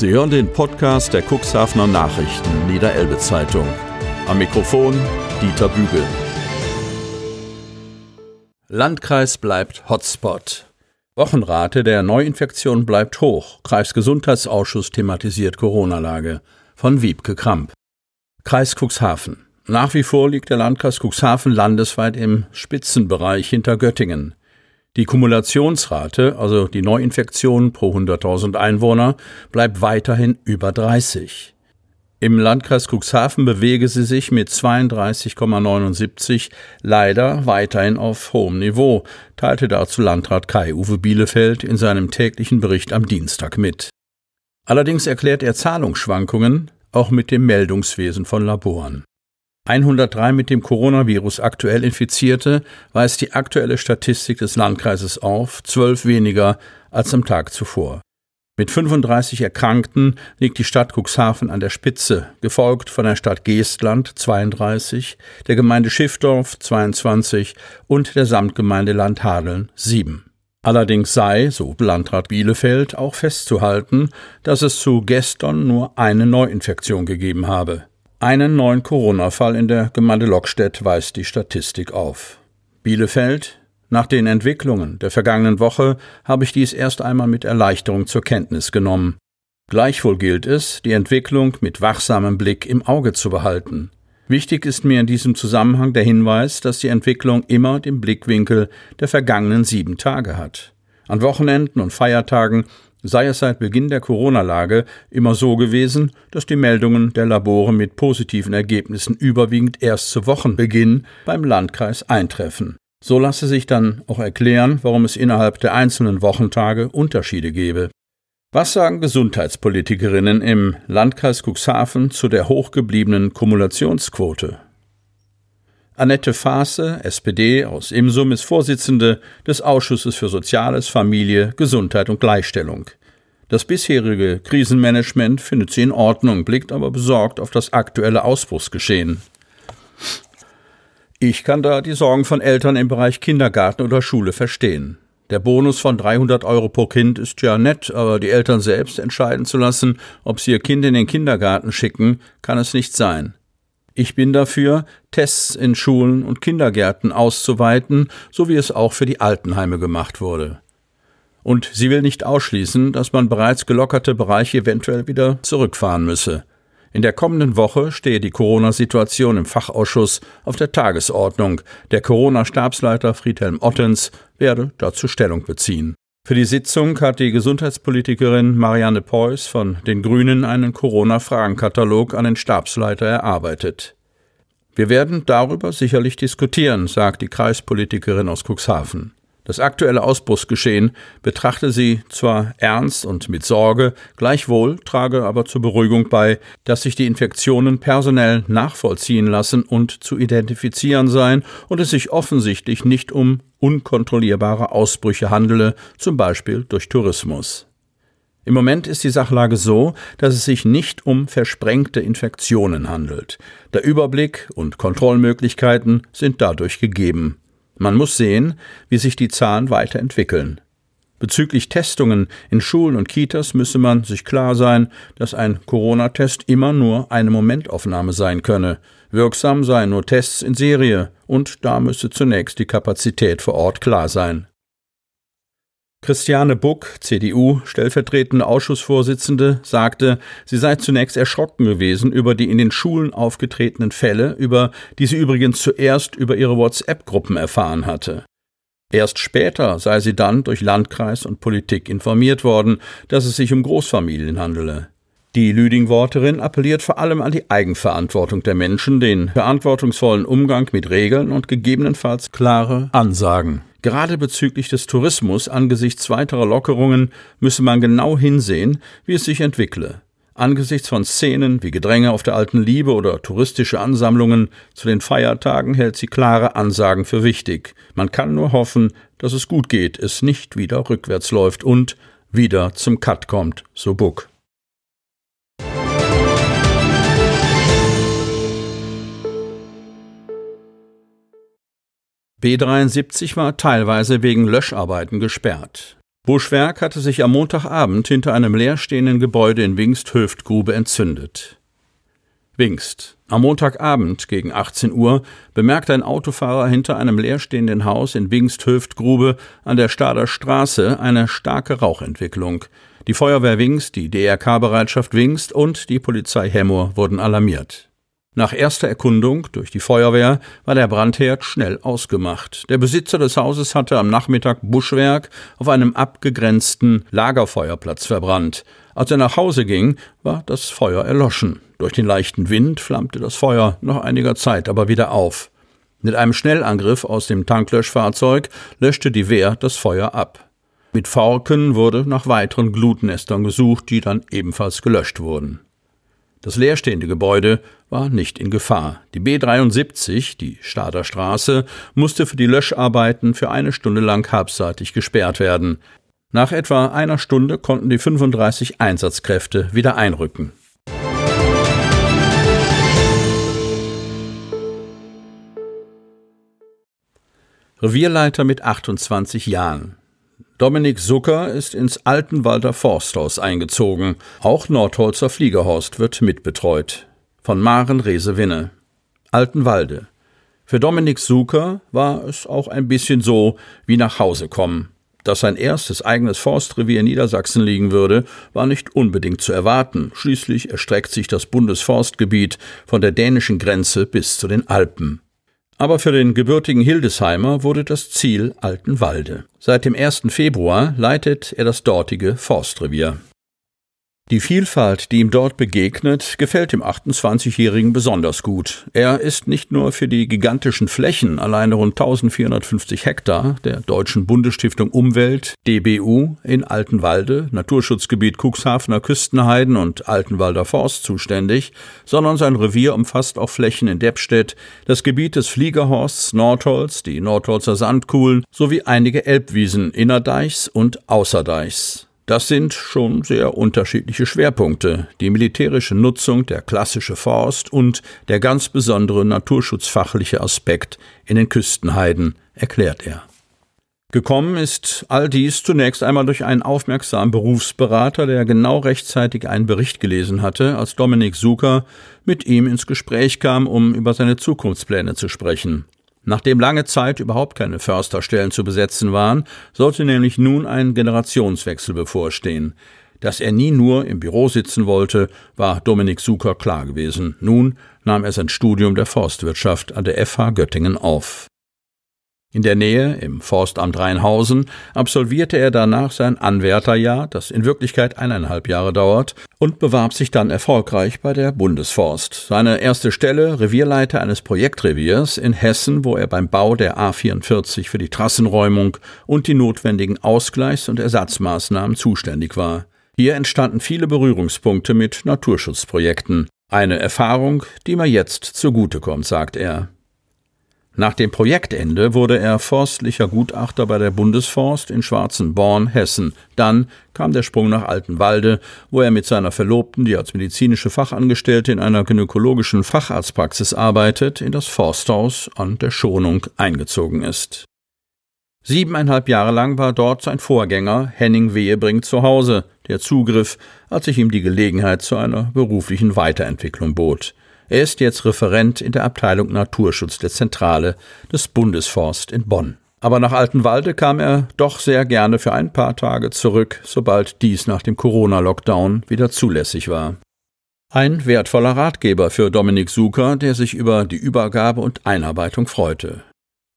Sie hören den Podcast der Cuxhavener Nachrichten Niederelbe Zeitung. Am Mikrofon Dieter Bügel. Landkreis bleibt Hotspot. Wochenrate der Neuinfektion bleibt hoch. Kreisgesundheitsausschuss thematisiert Corona-Lage. Von Wiebke Kramp. Kreis Cuxhaven. Nach wie vor liegt der Landkreis Cuxhaven landesweit im Spitzenbereich hinter Göttingen. Die Kumulationsrate, also die Neuinfektion pro 100.000 Einwohner, bleibt weiterhin über 30. Im Landkreis Cuxhaven bewege sie sich mit 32,79 leider weiterhin auf hohem Niveau, teilte dazu Landrat Kai-Uwe Bielefeld in seinem täglichen Bericht am Dienstag mit. Allerdings erklärt er Zahlungsschwankungen auch mit dem Meldungswesen von Laboren. 103 mit dem Coronavirus aktuell Infizierte weist die aktuelle Statistik des Landkreises auf, zwölf weniger als am Tag zuvor. Mit 35 Erkrankten liegt die Stadt Cuxhaven an der Spitze, gefolgt von der Stadt Geestland 32, der Gemeinde Schiffdorf 22 und der Samtgemeinde Landhadeln 7. Allerdings sei, so Landrat Bielefeld, auch festzuhalten, dass es zu gestern nur eine Neuinfektion gegeben habe. Einen neuen Corona-Fall in der Gemeinde Lockstedt weist die Statistik auf. Bielefeld, nach den Entwicklungen der vergangenen Woche habe ich dies erst einmal mit Erleichterung zur Kenntnis genommen. Gleichwohl gilt es, die Entwicklung mit wachsamem Blick im Auge zu behalten. Wichtig ist mir in diesem Zusammenhang der Hinweis, dass die Entwicklung immer den Blickwinkel der vergangenen sieben Tage hat. An Wochenenden und Feiertagen sei es seit Beginn der Corona-Lage immer so gewesen, dass die Meldungen der Labore mit positiven Ergebnissen überwiegend erst zu Wochenbeginn beim Landkreis eintreffen. So lasse sich dann auch erklären, warum es innerhalb der einzelnen Wochentage Unterschiede gebe. Was sagen Gesundheitspolitikerinnen im Landkreis Cuxhaven zu der hochgebliebenen Kumulationsquote? Annette Faase, SPD aus Imsum, ist Vorsitzende des Ausschusses für Soziales, Familie, Gesundheit und Gleichstellung. Das bisherige Krisenmanagement findet sie in Ordnung, blickt aber besorgt auf das aktuelle Ausbruchsgeschehen. Ich kann da die Sorgen von Eltern im Bereich Kindergarten oder Schule verstehen. Der Bonus von 300 Euro pro Kind ist ja nett, aber die Eltern selbst entscheiden zu lassen, ob sie ihr Kind in den Kindergarten schicken, kann es nicht sein. Ich bin dafür, Tests in Schulen und Kindergärten auszuweiten, so wie es auch für die Altenheime gemacht wurde. Und sie will nicht ausschließen, dass man bereits gelockerte Bereiche eventuell wieder zurückfahren müsse. In der kommenden Woche stehe die Corona-Situation im Fachausschuss auf der Tagesordnung. Der Corona-Stabsleiter Friedhelm Ottens werde dazu Stellung beziehen. Für die Sitzung hat die Gesundheitspolitikerin Marianne Preuß von den Grünen einen Corona-Fragenkatalog an den Stabsleiter erarbeitet. Wir werden darüber sicherlich diskutieren, sagt die Kreispolitikerin aus Cuxhaven. Das aktuelle Ausbruchsgeschehen betrachte sie zwar ernst und mit Sorge, gleichwohl trage aber zur Beruhigung bei, dass sich die Infektionen personell nachvollziehen lassen und zu identifizieren seien und es sich offensichtlich nicht um unkontrollierbare Ausbrüche handele, zum Beispiel durch Tourismus. Im Moment ist die Sachlage so, dass es sich nicht um versprengte Infektionen handelt. Der Überblick und Kontrollmöglichkeiten sind dadurch gegeben. Man muss sehen, wie sich die Zahlen weiterentwickeln. Bezüglich Testungen in Schulen und Kitas müsse man sich klar sein, dass ein Corona-Test immer nur eine Momentaufnahme sein könne. Wirksam seien nur Tests in Serie, und da müsse zunächst die Kapazität vor Ort klar sein. Christiane Buck, CDU, stellvertretende Ausschussvorsitzende, sagte, sie sei zunächst erschrocken gewesen über die in den Schulen aufgetretenen Fälle, über die sie übrigens zuerst über ihre WhatsApp-Gruppen erfahren hatte. Erst später sei sie dann durch Landkreis und Politik informiert worden, dass es sich um Großfamilien handele. Die Lüdingworterin appelliert vor allem an die Eigenverantwortung der Menschen, den verantwortungsvollen Umgang mit Regeln und gegebenenfalls klare Ansagen. Gerade bezüglich des Tourismus angesichts weiterer Lockerungen müsse man genau hinsehen, wie es sich entwickle. Angesichts von Szenen wie Gedränge auf der alten Liebe oder touristische Ansammlungen zu den Feiertagen hält sie klare Ansagen für wichtig. Man kann nur hoffen, dass es gut geht, es nicht wieder rückwärts läuft und wieder zum Cut kommt, so Buck. B73 war teilweise wegen Löscharbeiten gesperrt. Buschwerk hatte sich am Montagabend hinter einem leerstehenden Gebäude in Wingst-Höftgrube entzündet. Wingst. Am Montagabend gegen 18 Uhr bemerkte ein Autofahrer hinter einem leerstehenden Haus in Wingst-Höftgrube an der Stader Straße eine starke Rauchentwicklung. Die Feuerwehr Wingst, die DRK-Bereitschaft Wingst und die Polizei Hemmoor wurden alarmiert. Nach erster Erkundung durch die Feuerwehr war der Brandherd schnell ausgemacht. Der Besitzer des Hauses hatte am Nachmittag Buschwerk auf einem abgegrenzten Lagerfeuerplatz verbrannt. Als er nach Hause ging, war das Feuer erloschen. Durch den leichten Wind flammte das Feuer nach einiger Zeit aber wieder auf. Mit einem Schnellangriff aus dem Tanklöschfahrzeug löschte die Wehr das Feuer ab. Mit Forken wurde nach weiteren Glutnestern gesucht, die dann ebenfalls gelöscht wurden. Das leerstehende Gebäude war nicht in Gefahr. Die B73, die Stader Straße, musste für die Löscharbeiten für eine Stunde lang halbseitig gesperrt werden. Nach etwa einer Stunde konnten die 35 Einsatzkräfte wieder einrücken. Revierleiter mit 28 Jahren. Dominik Zucker ist ins Altenwalder Forsthaus eingezogen. Auch Nordholzer Fliegerhorst wird mitbetreut. Von Maren Rese-Winne. Altenwalde. Für Dominik Zucker war es auch ein bisschen so wie nach Hause kommen. Dass sein erstes eigenes Forstrevier in Niedersachsen liegen würde, war nicht unbedingt zu erwarten. Schließlich erstreckt sich das Bundesforstgebiet von der dänischen Grenze bis zu den Alpen. Aber für den gebürtigen Hildesheimer wurde das Ziel Altenwalde. Seit dem 1. Februar leitet er das dortige Forstrevier. Die Vielfalt, die ihm dort begegnet, gefällt dem 28-Jährigen besonders gut. Er ist nicht nur für die gigantischen Flächen, alleine rund 1450 Hektar, der Deutschen Bundesstiftung Umwelt, DBU, in Altenwalde, Naturschutzgebiet Cuxhavener Küstenheiden und Altenwalder Forst zuständig, sondern sein Revier umfasst auch Flächen in Deppstedt, das Gebiet des Fliegerhorsts Nordholz, die Nordholzer Sandkuhlen sowie einige Elbwiesen innerdeichs und außerdeichs. Das sind schon sehr unterschiedliche Schwerpunkte. Die militärische Nutzung, der klassische Forst und der ganz besondere naturschutzfachliche Aspekt in den Küstenheiden, erklärt er. Gekommen ist all dies zunächst einmal durch einen aufmerksamen Berufsberater, der genau rechtzeitig einen Bericht gelesen hatte, als Dominik Suker mit ihm ins Gespräch kam, um über seine Zukunftspläne zu sprechen. Nachdem lange Zeit überhaupt keine Försterstellen zu besetzen waren, sollte nämlich nun ein Generationswechsel bevorstehen. Dass er nie nur im Büro sitzen wollte, war Dominik Suker klar gewesen. Nun nahm er sein Studium der Forstwirtschaft an der FH Göttingen auf. In der Nähe, im Forstamt Rheinhausen, absolvierte er danach sein Anwärterjahr, das in Wirklichkeit eineinhalb Jahre dauert, und bewarb sich dann erfolgreich bei der Bundesforst. Seine erste Stelle, Revierleiter eines Projektreviers in Hessen, wo er beim Bau der A44 für die Trassenräumung und die notwendigen Ausgleichs- und Ersatzmaßnahmen zuständig war. Hier entstanden viele Berührungspunkte mit Naturschutzprojekten. Eine Erfahrung, die mir jetzt zugutekommt, sagt er. Nach dem Projektende wurde er forstlicher Gutachter bei der Bundesforst in Schwarzenborn, Hessen. Dann kam der Sprung nach Altenwalde, wo er mit seiner Verlobten, die als medizinische Fachangestellte in einer gynäkologischen Facharztpraxis arbeitet, in das Forsthaus an der Schonung eingezogen ist. Siebeneinhalb Jahre lang war dort sein Vorgänger Henning Wehebring zu Hause, der zugriff, als sich ihm die Gelegenheit zu einer beruflichen Weiterentwicklung bot. Er ist jetzt Referent in der Abteilung Naturschutz der Zentrale des Bundesforst in Bonn. Aber nach Altenwalde kam er doch sehr gerne für ein paar Tage zurück, sobald dies nach dem Corona-Lockdown wieder zulässig war. Ein wertvoller Ratgeber für Dominik Suker, der sich über die Übergabe und Einarbeitung freute.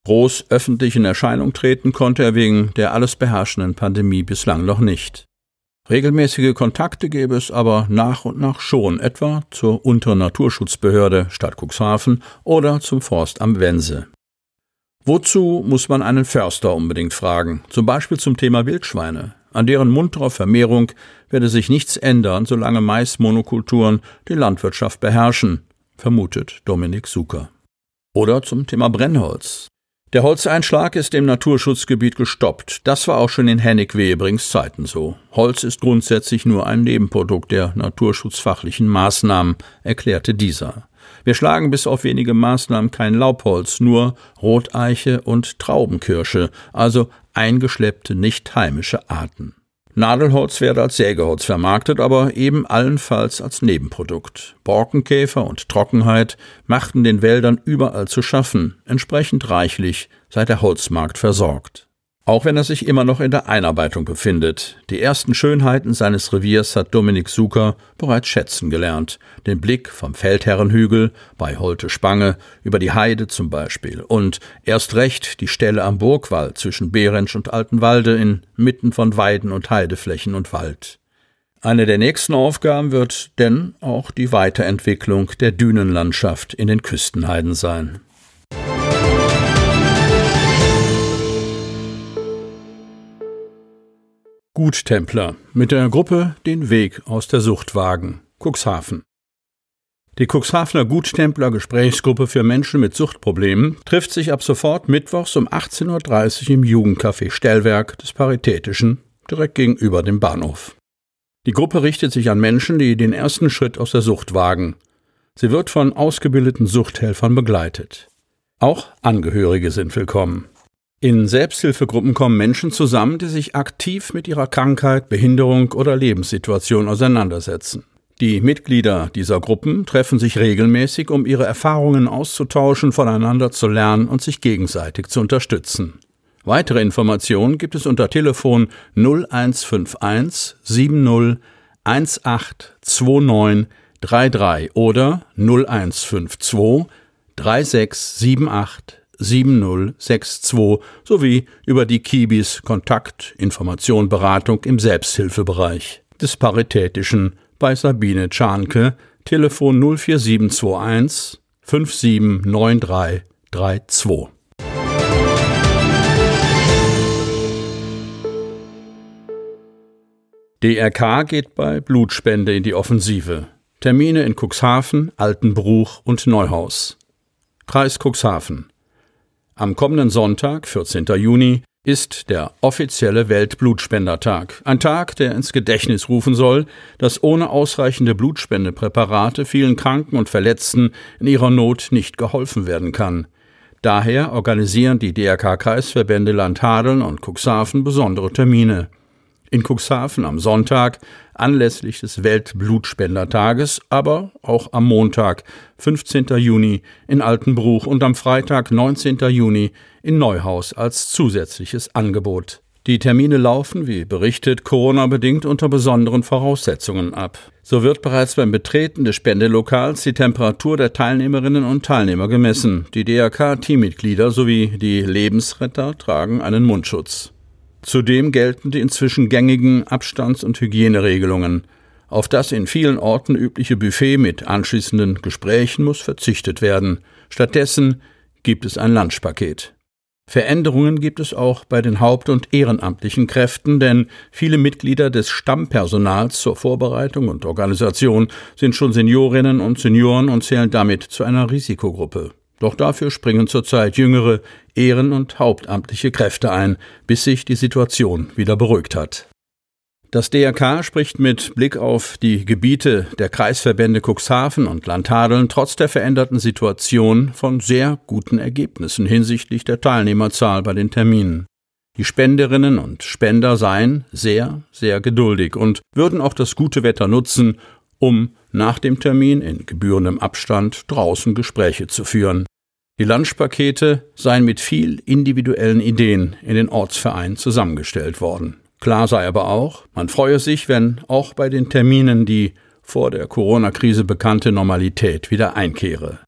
Groß öffentlich in Erscheinung treten konnte er wegen der alles beherrschenden Pandemie bislang noch nicht. Regelmäßige Kontakte gäbe es aber nach und nach schon, etwa zur Unteren Naturschutzbehörde Stadt Cuxhaven oder zum Forst am Wense. Wozu muss man einen Förster unbedingt fragen? Zum Beispiel zum Thema Wildschweine. An deren munterer Vermehrung werde sich nichts ändern, solange Maismonokulturen die Landwirtschaft beherrschen, vermutet Dominik Suker. Oder zum Thema Brennholz. Der Holzeinschlag ist im Naturschutzgebiet gestoppt. Das war auch schon in Hennig Wehebrings Zeiten so. Holz ist grundsätzlich nur ein Nebenprodukt der naturschutzfachlichen Maßnahmen, erklärte dieser. Wir schlagen bis auf wenige Maßnahmen kein Laubholz, nur Roteiche und Traubenkirsche, also eingeschleppte nicht heimische Arten. Nadelholz werde als Sägeholz vermarktet, aber eben allenfalls als Nebenprodukt. Borkenkäfer und Trockenheit machten den Wäldern überall zu schaffen, entsprechend reichlich sei der Holzmarkt versorgt. Auch wenn er sich immer noch in der Einarbeitung befindet. Die ersten Schönheiten seines Reviers hat Dominik Suker bereits schätzen gelernt. Den Blick vom Feldherrenhügel bei Holte Spange über die Heide zum Beispiel und erst recht die Stelle am Burgwall zwischen Behrensch und Altenwalde inmitten von Weiden und Heideflächen und Wald. Eine der nächsten Aufgaben wird denn auch die Weiterentwicklung der Dünenlandschaft in den Küstenheiden sein. Guttempler mit der Gruppe den Weg aus der Sucht wagen. Cuxhaven. Die Cuxhavener Guttempler Gesprächsgruppe für Menschen mit Suchtproblemen trifft sich ab sofort mittwochs um 18.30 Uhr im Jugendcafé Stellwerk des Paritätischen, direkt gegenüber dem Bahnhof. Die Gruppe richtet sich an Menschen, die den ersten Schritt aus der Sucht wagen. Sie wird von ausgebildeten Suchthelfern begleitet. Auch Angehörige sind willkommen. In Selbsthilfegruppen kommen Menschen zusammen, die sich aktiv mit ihrer Krankheit, Behinderung oder Lebenssituation auseinandersetzen. Die Mitglieder dieser Gruppen treffen sich regelmäßig, um ihre Erfahrungen auszutauschen, voneinander zu lernen und sich gegenseitig zu unterstützen. Weitere Informationen gibt es unter Telefon 0151 70 1829 33 oder 0152 3678 7062 sowie über die Kibis Kontakt, Information, Beratung im Selbsthilfebereich des Paritätischen bei Sabine Czarnke, Telefon 04721 579332. DRK geht bei Blutspende in die Offensive. Termine in Cuxhaven, Altenbruch und Neuhaus. Kreis Cuxhaven. Am kommenden Sonntag, 14. Juni, ist der offizielle Weltblutspendertag. Ein Tag, der ins Gedächtnis rufen soll, dass ohne ausreichende Blutspendepräparate vielen Kranken und Verletzten in ihrer Not nicht geholfen werden kann. Daher organisieren die DRK-Kreisverbände Landhadeln und Cuxhaven besondere Termine in Cuxhaven am Sonntag anlässlich des Weltblutspendertages, aber auch am Montag, 15. Juni in Altenbruch und am Freitag, 19. Juni in Neuhaus als zusätzliches Angebot. Die Termine laufen, wie berichtet, Corona-bedingt unter besonderen Voraussetzungen ab. So wird bereits beim Betreten des Spendelokals die Temperatur der Teilnehmerinnen und Teilnehmer gemessen. Die DRK-Teammitglieder sowie die Lebensretter tragen einen Mundschutz. Zudem gelten die inzwischen gängigen Abstands- und Hygieneregelungen. Auf das in vielen Orten übliche Buffet mit anschließenden Gesprächen muss verzichtet werden. Stattdessen gibt es ein Lunchpaket. Veränderungen gibt es auch bei den haupt- und ehrenamtlichen Kräften, denn viele Mitglieder des Stammpersonals zur Vorbereitung und Organisation sind schon Seniorinnen und Senioren und zählen damit zu einer Risikogruppe. Doch dafür springen zurzeit jüngere, ehren- und hauptamtliche Kräfte ein, bis sich die Situation wieder beruhigt hat. Das DRK spricht mit Blick auf die Gebiete der Kreisverbände Cuxhaven und Landhadeln trotz der veränderten Situation von sehr guten Ergebnissen hinsichtlich der Teilnehmerzahl bei den Terminen. Die Spenderinnen und Spender seien sehr, sehr geduldig und würden auch das gute Wetter nutzen, um nach dem Termin in gebührendem Abstand draußen Gespräche zu führen. Die Lunchpakete seien mit viel individuellen Ideen in den Ortsverein zusammengestellt worden. Klar sei aber auch, man freue sich, wenn auch bei den Terminen die vor der Corona-Krise bekannte Normalität wieder einkehre.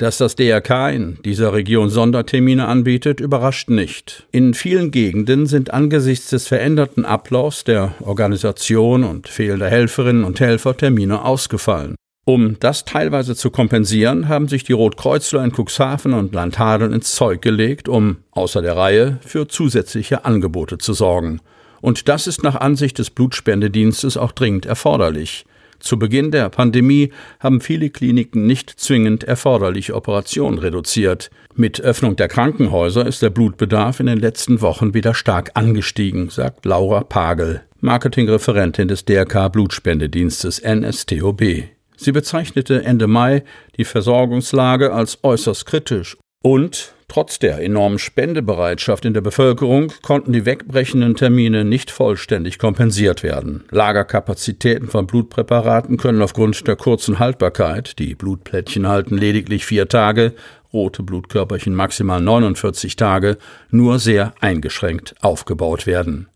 Dass das DRK in dieser Region Sondertermine anbietet, überrascht nicht. In vielen Gegenden sind angesichts des veränderten Ablaufs der Organisation und fehlender Helferinnen und Helfer Termine ausgefallen. Um das teilweise zu kompensieren, haben sich die Rotkreuzler in Cuxhaven und Landhadeln ins Zeug gelegt, um außer der Reihe für zusätzliche Angebote zu sorgen. Und das ist nach Ansicht des Blutspendedienstes auch dringend erforderlich. Zu Beginn der Pandemie haben viele Kliniken nicht zwingend erforderliche Operationen reduziert. Mit Öffnung der Krankenhäuser ist der Blutbedarf in den letzten Wochen wieder stark angestiegen, sagt Laura Pagel, Marketingreferentin des DRK Blutspendedienstes NSTOB. Sie bezeichnete Ende Mai die Versorgungslage als äußerst kritisch und trotz der enormen Spendebereitschaft in der Bevölkerung konnten die wegbrechenden Termine nicht vollständig kompensiert werden. Lagerkapazitäten von Blutpräparaten können aufgrund der kurzen Haltbarkeit, die Blutplättchen halten lediglich vier Tage, rote Blutkörperchen maximal 49 Tage, nur sehr eingeschränkt aufgebaut werden.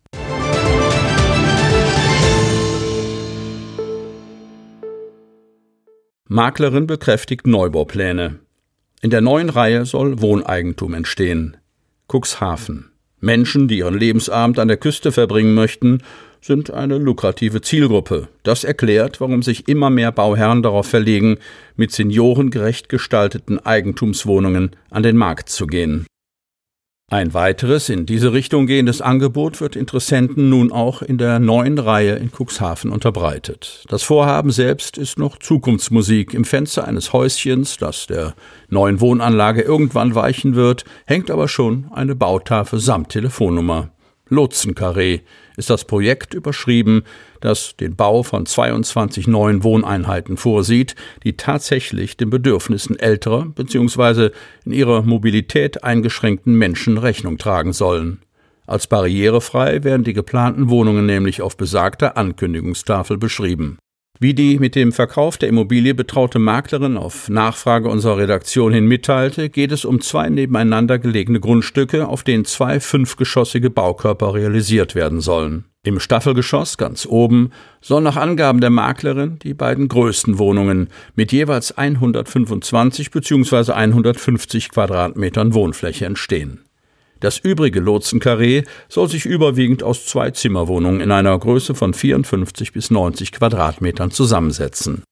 Maklerin bekräftigt Neubaupläne. In der neuen Reihe soll Wohneigentum entstehen. Cuxhaven. Menschen, die ihren Lebensabend an der Küste verbringen möchten, sind eine lukrative Zielgruppe. Das erklärt, warum sich immer mehr Bauherren darauf verlegen, mit seniorengerecht gestalteten Eigentumswohnungen an den Markt zu gehen. Ein weiteres in diese Richtung gehendes Angebot wird Interessenten nun auch in der neuen Reihe in Cuxhaven unterbreitet. Das Vorhaben selbst ist noch Zukunftsmusik. Im Fenster eines Häuschens, das der neuen Wohnanlage irgendwann weichen wird, hängt aber schon eine Bautafel samt Telefonnummer. Lotsenkarree ist das Projekt überschrieben, das den Bau von 22 neuen Wohneinheiten vorsieht, die tatsächlich den Bedürfnissen älterer bzw. in ihrer Mobilität eingeschränkten Menschen Rechnung tragen sollen. Als barrierefrei werden die geplanten Wohnungen nämlich auf besagter Ankündigungstafel beschrieben. Wie die mit dem Verkauf der Immobilie betraute Maklerin auf Nachfrage unserer Redaktion hin mitteilte, geht es um zwei nebeneinander gelegene Grundstücke, auf denen zwei fünfgeschossige Baukörper realisiert werden sollen. Im Staffelgeschoss ganz oben sollen nach Angaben der Maklerin die beiden größten Wohnungen mit jeweils 125 bzw. 150 Quadratmetern Wohnfläche entstehen. Das übrige Lotsenkarree soll sich überwiegend aus zwei Zimmerwohnungen in einer Größe von 54 bis 90 Quadratmetern zusammensetzen.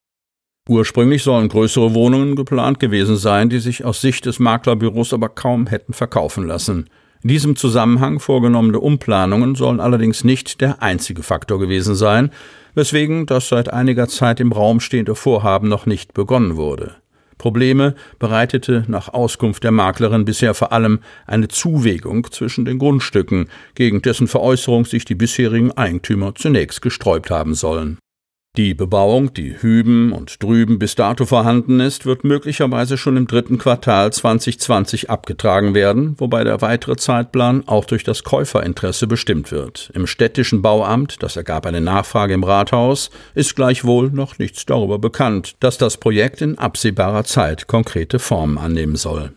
Ursprünglich sollen größere Wohnungen geplant gewesen sein, die sich aus Sicht des Maklerbüros aber kaum hätten verkaufen lassen. In diesem Zusammenhang vorgenommene Umplanungen sollen allerdings nicht der einzige Faktor gewesen sein, weswegen das seit einiger Zeit im Raum stehende Vorhaben noch nicht begonnen wurde. Probleme bereitete nach Auskunft der Maklerin bisher vor allem eine Zuwägung zwischen den Grundstücken, gegen dessen Veräußerung sich die bisherigen Eigentümer zunächst gesträubt haben sollen. Die Bebauung, die hüben und drüben bis dato vorhanden ist, wird möglicherweise schon im dritten Quartal 2020 abgetragen werden, wobei der weitere Zeitplan auch durch das Käuferinteresse bestimmt wird. Im städtischen Bauamt, das ergab eine Nachfrage im Rathaus, ist gleichwohl noch nichts darüber bekannt, dass das Projekt in absehbarer Zeit konkrete Formen annehmen soll.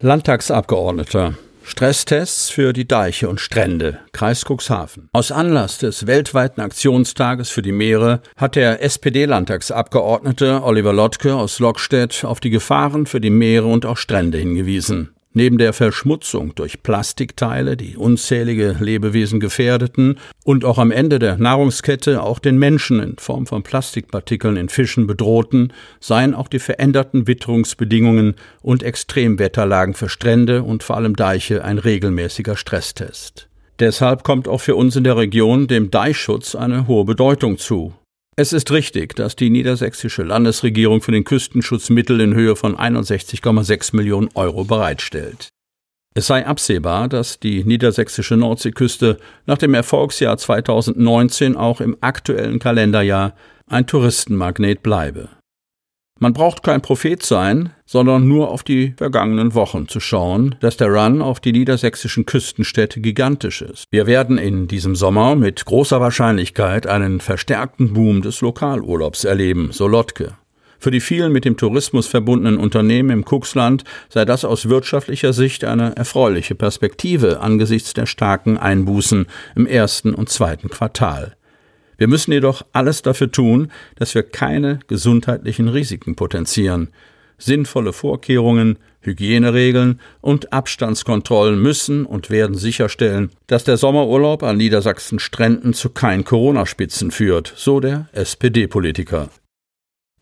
Landtagsabgeordneter Stresstests für die Deiche und Strände, Kreis Cuxhaven. Aus Anlass des weltweiten Aktionstages für die Meere hat der SPD-Landtagsabgeordnete Oliver Lottke aus Lockstedt auf die Gefahren für die Meere und auch Strände hingewiesen. Neben der Verschmutzung durch Plastikteile, die unzählige Lebewesen gefährdeten und auch am Ende der Nahrungskette auch den Menschen in Form von Plastikpartikeln in Fischen bedrohten, seien auch die veränderten Witterungsbedingungen und Extremwetterlagen für Strände und vor allem Deiche ein regelmäßiger Stresstest. Deshalb kommt auch für uns in der Region dem Deichschutz eine hohe Bedeutung zu. Es ist richtig, dass die niedersächsische Landesregierung für den Küstenschutz Mittel in Höhe von 61,6 Millionen Euro bereitstellt. Es sei absehbar, dass die niedersächsische Nordseeküste nach dem Erfolgsjahr 2019 auch im aktuellen Kalenderjahr ein Touristenmagnet bleibe. Man braucht kein Prophet sein, sondern nur auf die vergangenen Wochen zu schauen, dass der Run auf die niedersächsischen Küstenstädte gigantisch ist. Wir werden in diesem Sommer mit großer Wahrscheinlichkeit einen verstärkten Boom des Lokalurlaubs erleben, so Lottke. Für die vielen mit dem Tourismus verbundenen Unternehmen im Kuxland sei das aus wirtschaftlicher Sicht eine erfreuliche Perspektive angesichts der starken Einbußen im ersten und zweiten Quartal. Wir müssen jedoch alles dafür tun, dass wir keine gesundheitlichen Risiken potenzieren. Sinnvolle Vorkehrungen, Hygieneregeln und Abstandskontrollen müssen und werden sicherstellen, dass der Sommerurlaub an Niedersachsen Stränden zu keinen Corona-Spitzen führt, so der SPD-Politiker.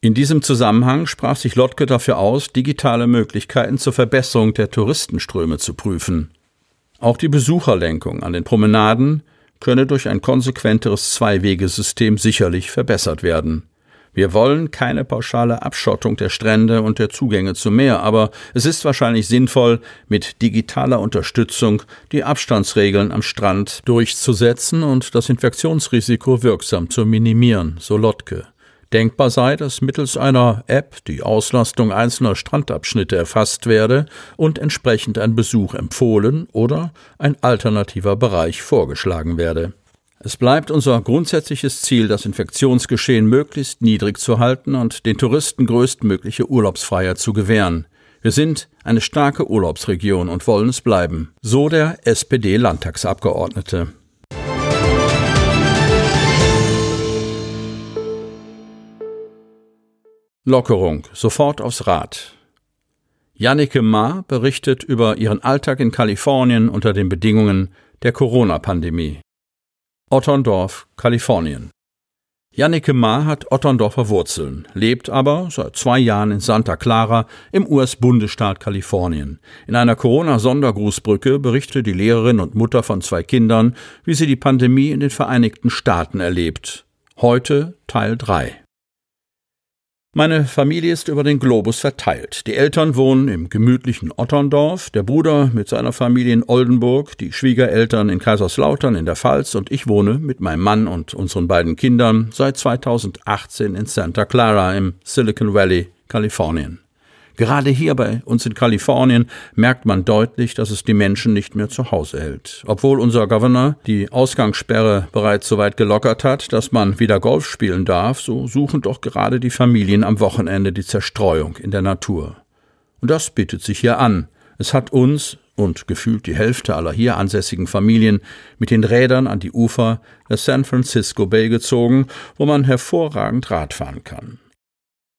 In diesem Zusammenhang sprach sich Lottke dafür aus, digitale Möglichkeiten zur Verbesserung der Touristenströme zu prüfen. Auch die Besucherlenkung an den Promenaden könne durch ein konsequenteres Zwei-Wege-System sicherlich verbessert werden. Wir wollen keine pauschale Abschottung der Strände und der Zugänge zum Meer, aber es ist wahrscheinlich sinnvoll, mit digitaler Unterstützung die Abstandsregeln am Strand durchzusetzen und das Infektionsrisiko wirksam zu minimieren, so Lottke. Denkbar sei, dass mittels einer App die Auslastung einzelner Strandabschnitte erfasst werde und entsprechend ein Besuch empfohlen oder ein alternativer Bereich vorgeschlagen werde. Es bleibt unser grundsätzliches Ziel, das Infektionsgeschehen möglichst niedrig zu halten und den Touristen größtmögliche Urlaubsfreiheit zu gewähren. Wir sind eine starke Urlaubsregion und wollen es bleiben, so der SPD-Landtagsabgeordnete. Lockerung, sofort aufs Rad. Jannike Ma berichtet über ihren Alltag in Kalifornien unter den Bedingungen der Corona-Pandemie. Otterndorf, Kalifornien. Jannike Ma hat Otterndorfer Wurzeln, lebt aber seit zwei Jahren in Santa Clara im US-Bundesstaat Kalifornien. In einer Corona-Sondergrußbrücke berichtete die Lehrerin und Mutter von zwei Kindern, wie sie die Pandemie in den Vereinigten Staaten erlebt. Heute Teil 3. Meine Familie ist über den Globus verteilt. Die Eltern wohnen im gemütlichen Otterndorf, der Bruder mit seiner Familie in Oldenburg, die Schwiegereltern in Kaiserslautern in der Pfalz und ich wohne mit meinem Mann und unseren beiden Kindern seit 2018 in Santa Clara im Silicon Valley, Kalifornien. Gerade hier bei uns in Kalifornien merkt man deutlich, dass es die Menschen nicht mehr zu Hause hält. Obwohl unser Governor die Ausgangssperre bereits so weit gelockert hat, dass man wieder Golf spielen darf, so suchen doch gerade die Familien am Wochenende die Zerstreuung in der Natur. Und das bietet sich hier an. Es hat uns und gefühlt die Hälfte aller hier ansässigen Familien mit den Rädern an die Ufer der San Francisco Bay gezogen, wo man hervorragend Rad fahren kann.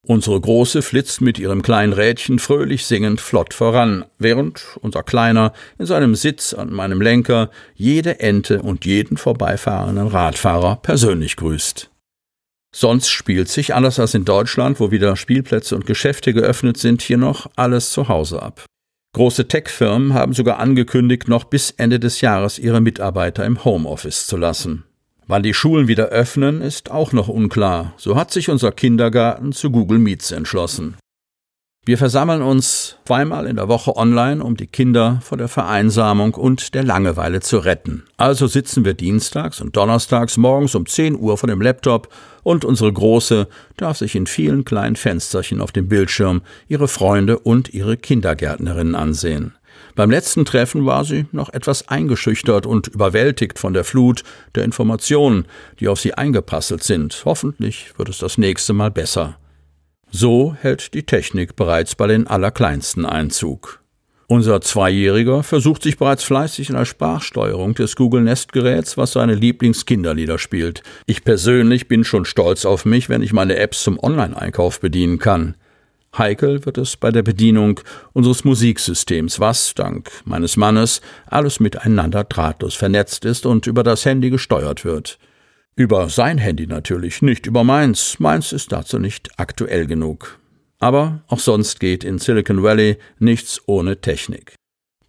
Unsere Große flitzt mit ihrem kleinen Rädchen fröhlich singend flott voran, während unser Kleiner in seinem Sitz an meinem Lenker jede Ente und jeden vorbeifahrenden Radfahrer persönlich grüßt. Sonst spielt sich, anders als in Deutschland, wo wieder Spielplätze und Geschäfte geöffnet sind, hier noch alles zu Hause ab. Große Tech-Firmen haben sogar angekündigt, noch bis Ende des Jahres ihre Mitarbeiter im Homeoffice zu lassen. Wann die Schulen wieder öffnen, ist auch noch unklar. So hat sich unser Kindergarten zu Google Meets entschlossen. Wir versammeln uns zweimal in der Woche online, um die Kinder vor der Vereinsamung und der Langeweile zu retten. Also sitzen wir dienstags und donnerstags morgens um 10 Uhr vor dem Laptop und unsere Große darf sich in vielen kleinen Fensterchen auf dem Bildschirm ihre Freunde und ihre Kindergärtnerinnen ansehen. Beim letzten Treffen war sie noch etwas eingeschüchtert und überwältigt von der Flut der Informationen, die auf sie eingeprasselt sind. Hoffentlich wird es das nächste Mal besser. So hält die Technik bereits bei den Allerkleinsten Einzug. Unser Zweijähriger versucht sich bereits fleißig in der Sprachsteuerung des Google Nest Geräts, was seine Lieblingskinderlieder spielt. Ich persönlich bin schon stolz auf mich, wenn ich meine Apps zum Online-Einkauf bedienen kann. Heikel wird es bei der Bedienung unseres Musiksystems, was, dank meines Mannes, alles miteinander drahtlos vernetzt ist und über das Handy gesteuert wird. Über sein Handy natürlich, nicht über meins. Meins ist dazu nicht aktuell genug. Aber auch sonst geht in Silicon Valley nichts ohne Technik.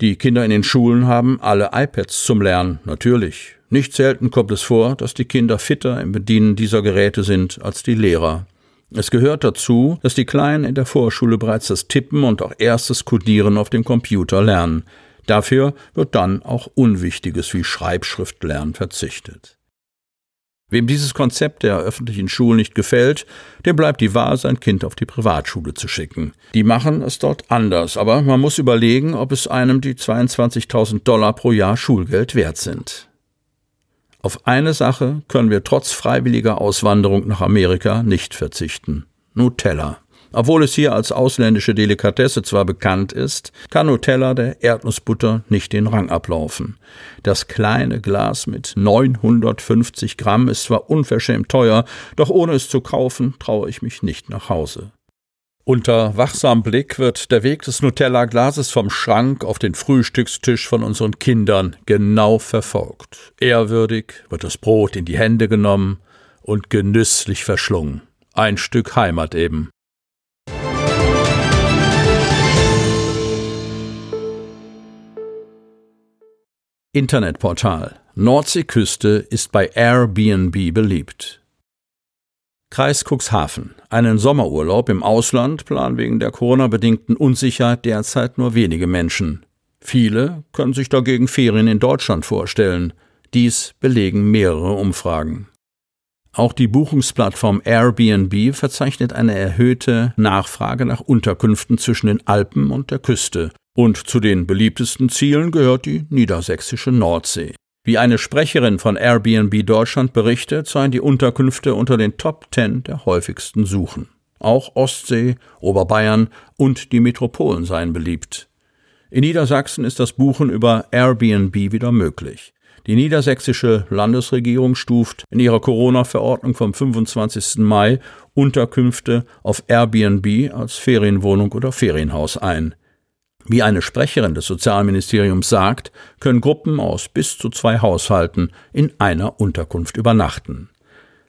Die Kinder in den Schulen haben alle iPads zum Lernen, natürlich. Nicht selten kommt es vor, dass die Kinder fitter im Bedienen dieser Geräte sind als die Lehrer. Es gehört dazu, dass die Kleinen in der Vorschule bereits das Tippen und auch erstes Codieren auf dem Computer lernen. Dafür wird dann auch Unwichtiges wie Schreibschriftlernen verzichtet. Wem dieses Konzept der öffentlichen Schulen nicht gefällt, dem bleibt die Wahl, sein Kind auf die Privatschule zu schicken. Die machen es dort anders, aber man muss überlegen, ob es einem die 22.000 Dollar pro Jahr Schulgeld wert sind. Auf eine Sache können wir trotz freiwilliger Auswanderung nach Amerika nicht verzichten. Nutella. Obwohl es hier als ausländische Delikatesse zwar bekannt ist, kann Nutella der Erdnussbutter nicht den Rang ablaufen. Das kleine Glas mit 950 Gramm ist zwar unverschämt teuer, doch ohne es zu kaufen, traue ich mich nicht nach Hause. Unter wachsamem Blick wird der Weg des Nutella-Glases vom Schrank auf den Frühstückstisch von unseren Kindern genau verfolgt. Ehrwürdig wird das Brot in die Hände genommen und genüsslich verschlungen. Ein Stück Heimat eben. Internetportal Nordseeküste ist bei Airbnb beliebt. Kreis Cuxhaven. Einen Sommerurlaub im Ausland planen wegen der Corona-bedingten Unsicherheit derzeit nur wenige Menschen. Viele können sich dagegen Ferien in Deutschland vorstellen. Dies belegen mehrere Umfragen. Auch die Buchungsplattform Airbnb verzeichnet eine erhöhte Nachfrage nach Unterkünften zwischen den Alpen und der Küste. Und zu den beliebtesten Zielen gehört die niedersächsische Nordsee. Wie eine Sprecherin von Airbnb Deutschland berichtet, seien die Unterkünfte unter den Top Ten der häufigsten Suchen. Auch Ostsee, Oberbayern und die Metropolen seien beliebt. In Niedersachsen ist das Buchen über Airbnb wieder möglich. Die niedersächsische Landesregierung stuft in ihrer Corona-Verordnung vom 25. Mai Unterkünfte auf Airbnb als Ferienwohnung oder Ferienhaus ein. Wie eine Sprecherin des Sozialministeriums sagt, können Gruppen aus bis zu zwei Haushalten in einer Unterkunft übernachten.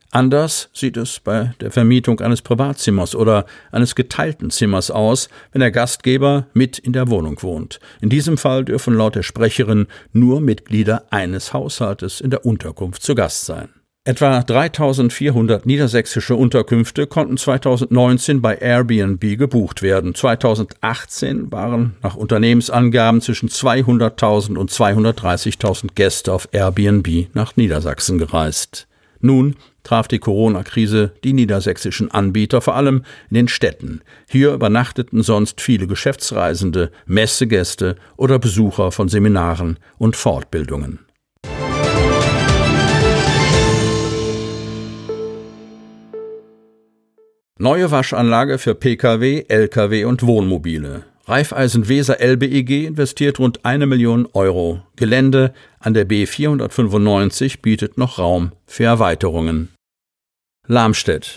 Anders sieht es bei der Vermietung eines Privatzimmers oder eines geteilten Zimmers aus, wenn der Gastgeber mit in der Wohnung wohnt. In diesem Fall dürfen laut der Sprecherin nur Mitglieder eines Haushaltes in der Unterkunft zu Gast sein. Etwa 3400 niedersächsische Unterkünfte konnten 2019 bei Airbnb gebucht werden. 2018 waren nach Unternehmensangaben zwischen 200.000 und 230.000 Gäste auf Airbnb nach Niedersachsen gereist. Nun traf die Corona-Krise die niedersächsischen Anbieter vor allem in den Städten. Hier übernachteten sonst viele Geschäftsreisende, Messegäste oder Besucher von Seminaren und Fortbildungen. Neue Waschanlage für Pkw, Lkw und Wohnmobile. Raiffeisen Weser LBEG investiert rund eine Million Euro. Gelände an der B 495 bietet noch Raum für Erweiterungen. Lamstedt.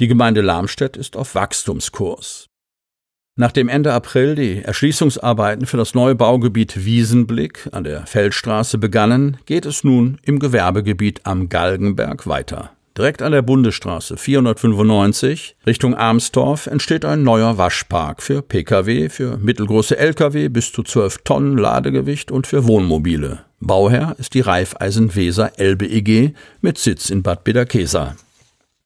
Die Gemeinde Lamstedt ist auf Wachstumskurs. Nachdem Ende April die Erschließungsarbeiten für das neue Baugebiet Wiesenblick an der Feldstraße begannen, geht es nun im Gewerbegebiet am Galgenberg weiter. Direkt an der Bundesstraße 495 Richtung Armstorf entsteht ein neuer Waschpark für Pkw, für mittelgroße Lkw bis zu 12 Tonnen Ladegewicht und für Wohnmobile. Bauherr ist die Raiffeisen Weser LBEG mit Sitz in Bad Bederkesa.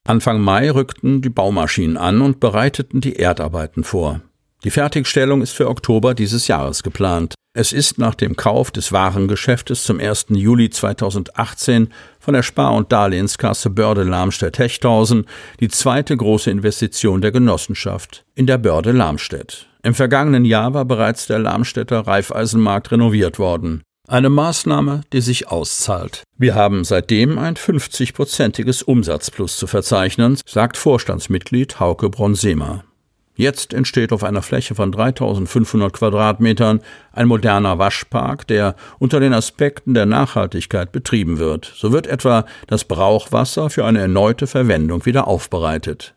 Anfang Mai rückten die Baumaschinen an und bereiteten die Erdarbeiten vor. Die Fertigstellung ist für Oktober dieses Jahres geplant. Es ist nach dem Kauf des Warengeschäftes zum 1. Juli 2018 von der Spar- und Darlehenskasse Börde Lamstedt-Hechthausen die zweite große Investition der Genossenschaft in der Börde Lamstedt. Im vergangenen Jahr war bereits der Lamstädter Reifeisenmarkt renoviert worden. Eine Maßnahme, die sich auszahlt. Wir haben seitdem ein 50-prozentiges Umsatzplus zu verzeichnen, sagt Vorstandsmitglied Hauke Bronsema. Jetzt entsteht auf einer Fläche von 3500 Quadratmetern ein moderner Waschpark, der unter den Aspekten der Nachhaltigkeit betrieben wird. So wird etwa das Brauchwasser für eine erneute Verwendung wieder aufbereitet.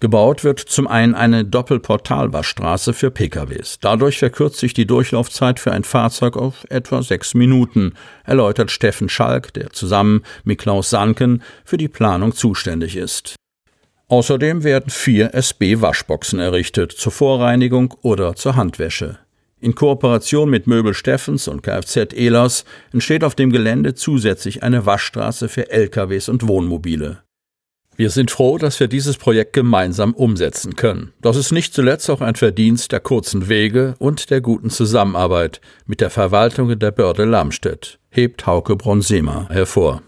Gebaut wird zum einen eine Doppelportalwaschstraße für PKWs. Dadurch verkürzt sich die Durchlaufzeit für ein Fahrzeug auf etwa sechs Minuten, erläutert Steffen Schalk, der zusammen mit Klaus Sanken für die Planung zuständig ist. Außerdem werden vier SB-Waschboxen errichtet, zur Vorreinigung oder zur Handwäsche. In Kooperation mit Möbel Steffens und Kfz Ehlers entsteht auf dem Gelände zusätzlich eine Waschstraße für LKWs und Wohnmobile. Wir sind froh, dass wir dieses Projekt gemeinsam umsetzen können. Das ist nicht zuletzt auch ein Verdienst der kurzen Wege und der guten Zusammenarbeit mit der Verwaltung der Börde Lamstedt, hebt Hauke Bronsema hervor.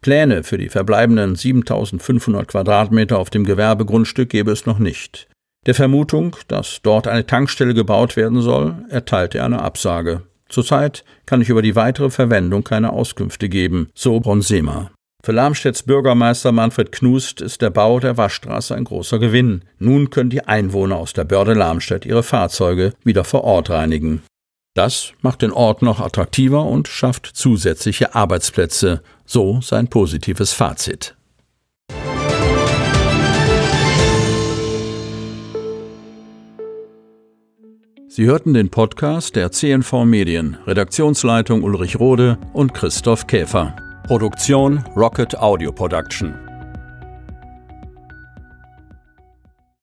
Pläne für die verbleibenden 7500 Quadratmeter auf dem Gewerbegrundstück gäbe es noch nicht. Der Vermutung, dass dort eine Tankstelle gebaut werden soll, erteilte er eine Absage. Zurzeit kann ich über die weitere Verwendung keine Auskünfte geben, so Bronsema. Für Lamstedts Bürgermeister Manfred Knust ist der Bau der Waschstraße ein großer Gewinn. Nun können die Einwohner aus der Börde Lamstedt ihre Fahrzeuge wieder vor Ort reinigen. Das macht den Ort noch attraktiver und schafft zusätzliche Arbeitsplätze, so sein positives Fazit. Sie hörten den Podcast der CNV Medien, Redaktionsleitung Ulrich Rode und Christoph Käfer. Produktion Rocket Audio Production.